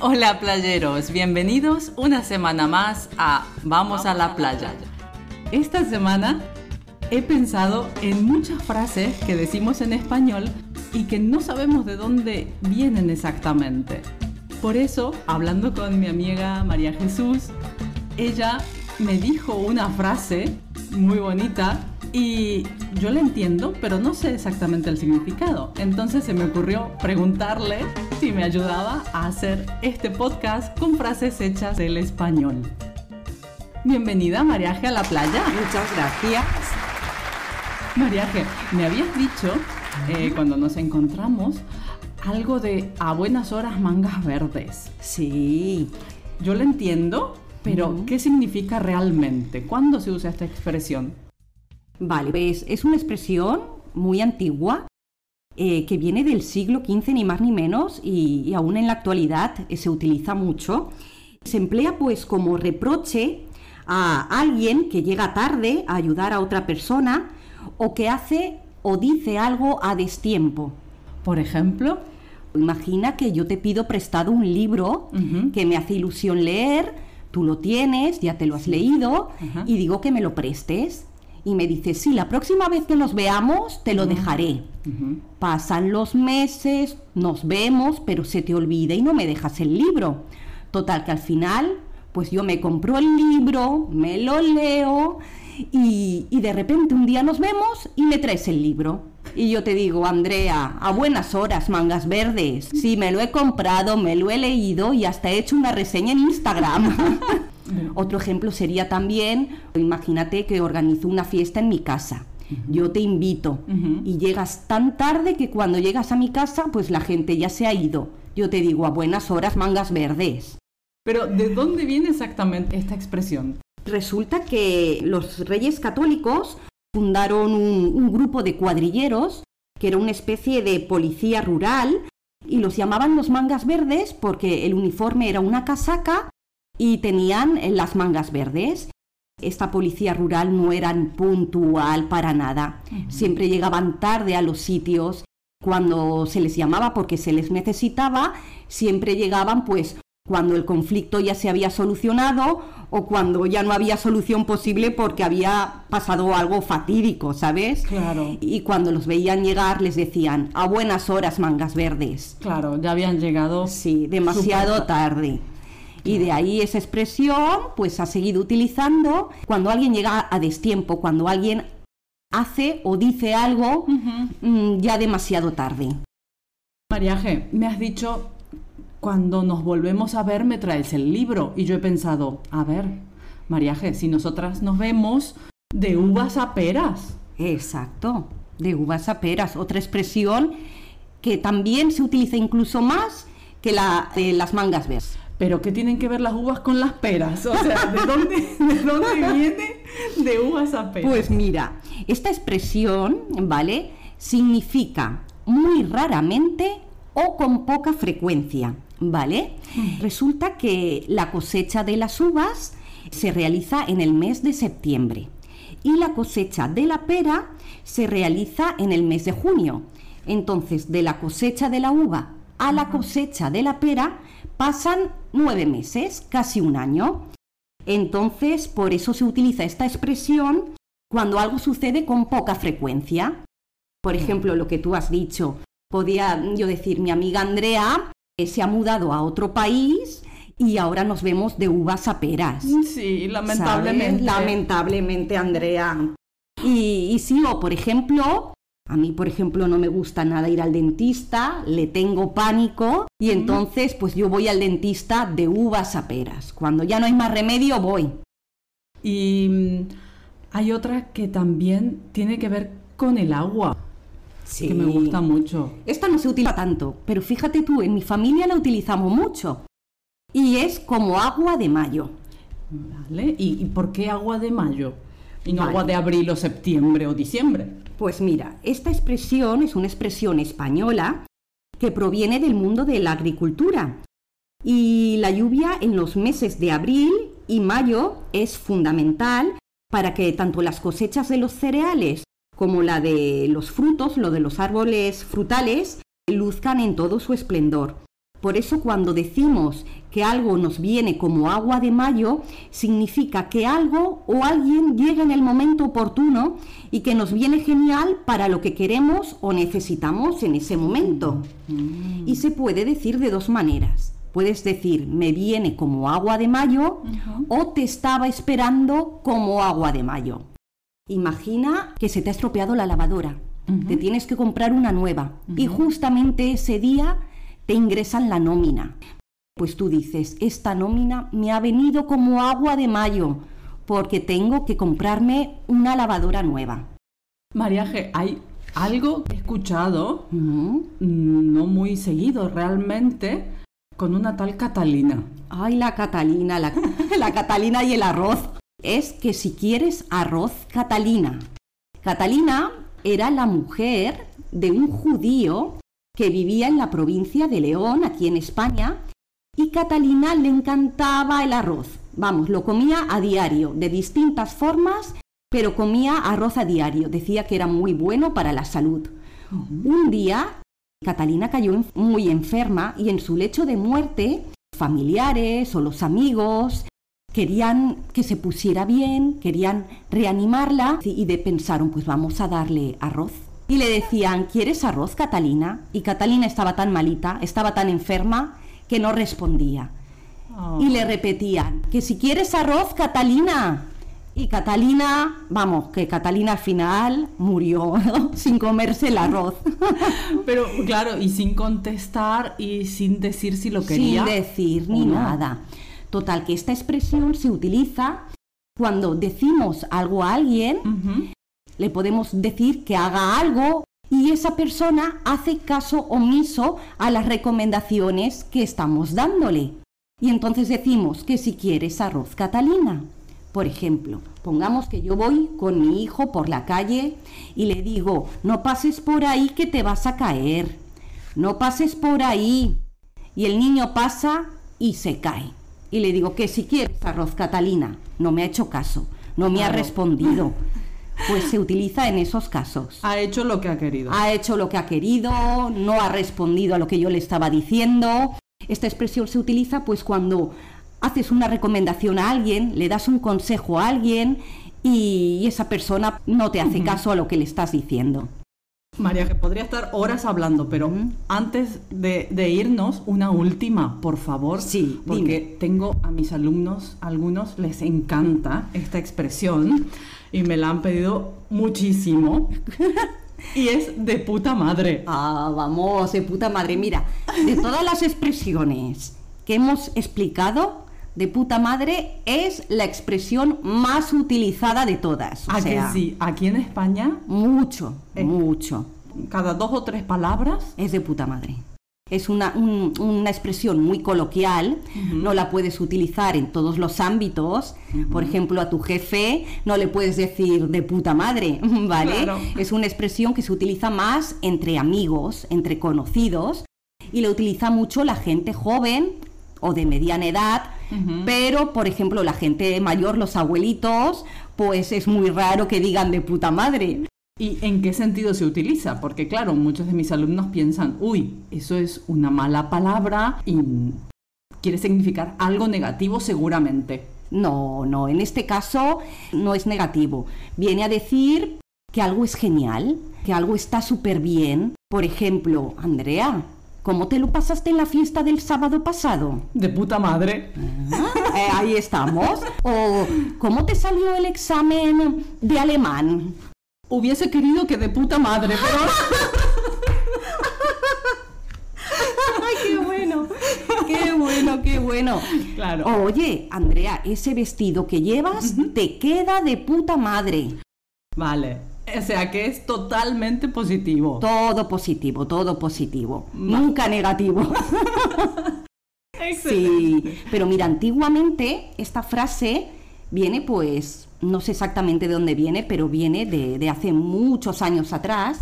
Hola playeros, bienvenidos una semana más a Vamos a la playa. Esta semana he pensado en muchas frases que decimos en español y que no sabemos de dónde vienen exactamente. Por eso, hablando con mi amiga María Jesús, ella me dijo una frase muy bonita y yo la entiendo, pero no sé exactamente el significado. Entonces se me ocurrió preguntarle si me ayudaba a hacer este podcast con frases hechas del español. Bienvenida, Mariaje, a la playa. Muchas gracias. Mariaje, me habías dicho eh, cuando nos encontramos algo de a buenas horas mangas verdes. Sí. Yo lo entiendo, pero ¿qué significa realmente? ¿Cuándo se usa esta expresión? Vale, pues es una expresión muy antigua eh, que viene del siglo XV ni más ni menos y, y aún en la actualidad eh, se utiliza mucho. Se emplea pues como reproche a alguien que llega tarde a ayudar a otra persona o que hace o dice algo a destiempo. Por ejemplo, Imagina que yo te pido prestado un libro que me hace ilusión leer, tú lo tienes, ya te lo has leído, y digo que me lo prestes. Y me dices, sí, la próxima vez que nos veamos te lo dejaré. Pasan los meses, nos vemos, pero se te olvida y no me dejas el libro. Total que al final, pues yo me compro el libro, me lo leo y, y de repente un día nos vemos y me traes el libro. Y yo te digo, Andrea, a buenas horas, mangas verdes. Sí, me lo he comprado, me lo he leído y hasta he hecho una reseña en Instagram. Otro ejemplo sería también, imagínate que organizo una fiesta en mi casa. Yo te invito y llegas tan tarde que cuando llegas a mi casa, pues la gente ya se ha ido. Yo te digo, a buenas horas, mangas verdes. Pero ¿de dónde viene exactamente esta expresión? Resulta que los reyes católicos fundaron un, un grupo de cuadrilleros, que era una especie de policía rural, y los llamaban los mangas verdes porque el uniforme era una casaca y tenían eh, las mangas verdes. Esta policía rural no eran puntual para nada. Siempre llegaban tarde a los sitios. Cuando se les llamaba porque se les necesitaba, siempre llegaban pues cuando el conflicto ya se había solucionado o cuando ya no había solución posible porque había pasado algo fatídico, ¿sabes? Claro. Y cuando los veían llegar les decían, a buenas horas mangas verdes. Claro, ya habían llegado. Sí, demasiado Súper tarde. Y de ahí esa expresión, pues ha seguido utilizando cuando alguien llega a destiempo, cuando alguien hace o dice algo mm, ya demasiado tarde. Mariaje, me has dicho, cuando nos volvemos a ver me traes el libro. Y yo he pensado, a ver, Mariaje, si nosotras nos vemos de uvas a peras. Exacto, de uvas a peras, otra expresión que también se utiliza incluso más que la de las mangas verdes. Pero ¿qué tienen que ver las uvas con las peras? O sea, ¿de dónde, de dónde viene de uvas a peras? Pues mira, esta expresión, ¿vale? Significa muy raramente o con poca frecuencia, ¿vale? Resulta que la cosecha de las uvas se realiza en el mes de septiembre y la cosecha de la pera se realiza en el mes de junio. Entonces, de la cosecha de la uva a la cosecha de la pera pasan nueve meses, casi un año. Entonces, por eso se utiliza esta expresión cuando algo sucede con poca frecuencia. Por ejemplo, lo que tú has dicho, podía yo decir, mi amiga Andrea eh, se ha mudado a otro país y ahora nos vemos de uvas a peras. Sí, lamentablemente. ¿sabes? Lamentablemente, Andrea. Y, y sí, o por ejemplo, a mí, por ejemplo, no me gusta nada ir al dentista, le tengo pánico y entonces pues yo voy al dentista de uvas a peras. Cuando ya no hay más remedio, voy. Y mm, hay otra que también tiene que ver con el agua, que me gusta mucho. Esta no se utiliza tanto, pero fíjate tú, en mi familia la utilizamos mucho. Y es como agua de mayo. ¿Vale? ¿Y, y por qué agua de mayo? Y no Vale. agua de abril o septiembre o diciembre. Pues mira, esta expresión es una expresión española que proviene del mundo de la agricultura. Y la lluvia en los meses de abril y mayo es fundamental para que tanto las cosechas de los cereales como la de los frutos, lo de los árboles frutales, luzcan en todo su esplendor. Por eso cuando decimos que algo nos viene como agua de mayo, significa que algo o alguien llega en el momento oportuno y que nos viene genial para lo que queremos o necesitamos en ese momento. Y se puede decir de dos maneras. Puedes decir, me viene como agua de mayo o te estaba esperando como agua de mayo. Imagina que se te ha estropeado la lavadora. Te tienes que comprar una nueva. Y justamente ese día te ingresan la nómina. Pues tú dices, esta nómina me ha venido como agua de mayo, porque tengo que comprarme una lavadora nueva. Mariaje, hay algo que he escuchado, no muy seguido realmente, con una tal Catalina. Ay, la Catalina, la, la Catalina y el arroz. Es que si quieres arroz, Catalina. Catalina era la mujer de un judío que vivía en la provincia de León, aquí en España, y Catalina le encantaba el arroz. Vamos, lo comía a diario, de distintas formas, pero comía arroz a diario. Decía que era muy bueno para la salud. Un día, Catalina cayó muy enferma y en su lecho de muerte, familiares o los amigos querían que se pusiera bien, querían reanimarla y de pensaron, pues vamos a darle arroz. Y le decían, ¿quieres arroz, Catalina? Y Catalina estaba tan malita, estaba tan enferma, que no respondía. Y le repetían, que si quieres arroz, Catalina. Y Catalina, vamos, que Catalina al final murió sin comerse el arroz. Pero claro, y sin contestar y sin decir si lo quería. Sin decir ni nada. Total, que esta expresión se utiliza cuando decimos algo a alguien, le podemos decir que haga algo y esa persona hace caso omiso a las recomendaciones que estamos dándole. Y entonces decimos que si quieres arroz Catalina. Por ejemplo, pongamos que yo voy con mi hijo por la calle y le digo, no pases por ahí que te vas a caer. No pases por ahí. Y el niño pasa y se cae. Y le digo que si quieres arroz Catalina. No me ha hecho caso. No me ha respondido pues se utiliza en esos casos. Ha hecho lo que ha querido. Ha hecho lo que ha querido, no ha respondido a lo que yo le estaba diciendo. Esta expresión se utiliza pues cuando haces una recomendación a alguien, le das un consejo a alguien y esa persona no te hace caso a lo que le estás diciendo. María, que podría estar horas hablando, pero antes de, irnos, una última, por favor. Sí, porque tengo a mis alumnos, algunos les encanta esta expresión y me la han pedido muchísimo. y es de puta madre. Ah, vamos, de puta madre. Mira, de todas las expresiones que hemos explicado, de puta madre es la expresión más utilizada de todas. ¿A que sí? Aquí en España. Mucho, mucho. Cada dos o tres palabras. Es de puta madre. Es una, expresión muy coloquial, no la puedes utilizar en todos los ámbitos. Por ejemplo, a tu jefe no le puedes decir de puta madre, ¿vale? Es una expresión que se utiliza más entre amigos, entre conocidos, y la utiliza mucho la gente joven o de mediana edad, pero, por ejemplo, la gente mayor, los abuelitos, pues es muy raro que digan de puta madre. ¿Y en qué sentido se utiliza? Porque claro, muchos de mis alumnos piensan, uy, eso es una mala palabra y quiere significar algo negativo seguramente. No, no, en este caso no es negativo. Viene a decir que algo es genial, que algo está súper bien. Por ejemplo, Andrea, ¿cómo te lo pasaste en la fiesta del sábado pasado? De puta madre. Ah, eh, ahí estamos. O ¿cómo te salió el examen de alemán? Hubiese querido que de puta madre, pero... ¡Ay, qué bueno! ¡Qué bueno, qué bueno! Claro. Oye, Andrea, ese vestido que llevas te queda de puta madre. Vale. O sea que es totalmente positivo. Todo positivo, todo positivo. Nunca negativo. sí, pero mira, antiguamente esta frase viene pues no sé exactamente de dónde viene, pero viene de, hace muchos años atrás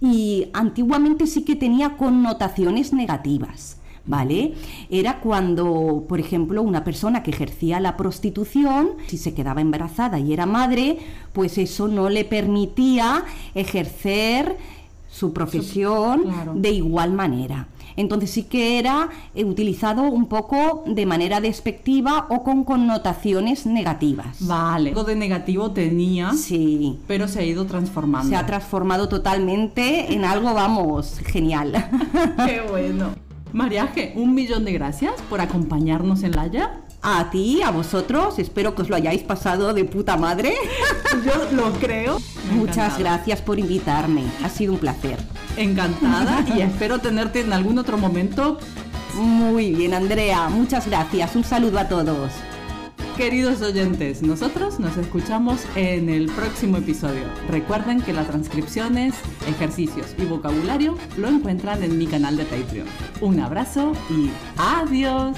y antiguamente sí que tenía connotaciones negativas. ¿Vale? Era cuando, por ejemplo, una persona que ejercía la prostitución, si se quedaba embarazada y era madre, pues eso no le permitía ejercer su profesión de igual manera. Entonces sí que era eh, utilizado un poco de manera despectiva o con connotaciones negativas. Vale, algo de negativo tenía, Sí. pero se ha ido transformando. Se ha transformado totalmente en algo, vamos, genial. Qué bueno. Mariaje, un millón de gracias por acompañarnos en la ya. A ti, a vosotros, espero que os lo hayáis pasado de puta madre. Yo lo creo. Muchas gracias por invitarme, ha sido un placer. Encantada y espero tenerte en algún otro momento. Muy bien, Andrea, muchas gracias. Un saludo a todos. Queridos oyentes, nosotros nos escuchamos en el próximo episodio. Recuerden que las transcripciones, ejercicios y vocabulario lo encuentran en mi canal de Patreon. Un abrazo y adiós.